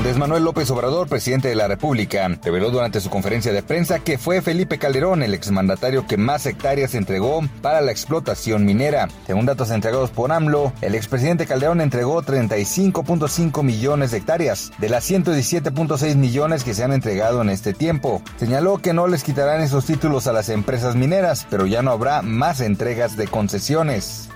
Andrés Manuel López Obrador, presidente de la República, reveló durante su conferencia de prensa que fue Felipe Calderón el exmandatario que más hectáreas entregó para la explotación minera. Según datos entregados por AMLO, el expresidente Calderón entregó 35.5 millones de hectáreas, de las 117.6 millones que se han entregado en este tiempo. Señaló que no les quitarán esos títulos a las empresas mineras, pero ya no habrá más entregas de concesiones.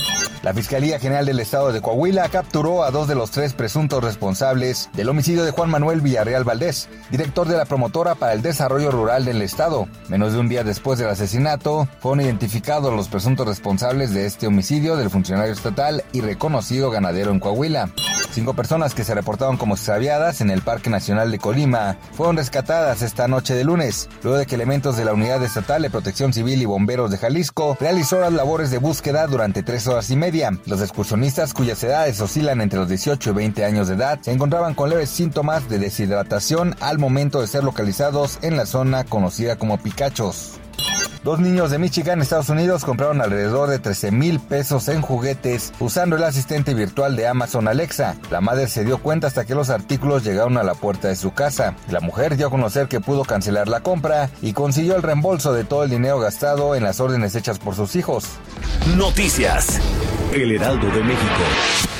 La Fiscalía General del Estado de Coahuila capturó a dos de los tres presuntos responsables del homicidio de Juan Manuel Villarreal Valdés, director de la promotora para el desarrollo rural del Estado. Menos de un día después del asesinato, fueron identificados los presuntos responsables de este homicidio del funcionario estatal y reconocido ganadero en Coahuila. Cinco personas que se reportaron como extraviadas en el Parque Nacional de Colima fueron rescatadas esta noche de lunes, luego de que elementos de la Unidad Estatal de Protección Civil y Bomberos de Jalisco realizó las labores de búsqueda durante tres horas y media. Los excursionistas, cuyas edades oscilan entre los 18 y 20 años de edad, se encontraban con leves síntomas de deshidratación al momento de ser localizados en la zona conocida como Picachos. Dos niños de Michigan, Estados Unidos, compraron alrededor de 13 mil pesos en juguetes usando el asistente virtual de Amazon Alexa. La madre se dio cuenta hasta que los artículos llegaron a la puerta de su casa. La mujer dio a conocer que pudo cancelar la compra y consiguió el reembolso de todo el dinero gastado en las órdenes hechas por sus hijos. Noticias. El Heraldo de México.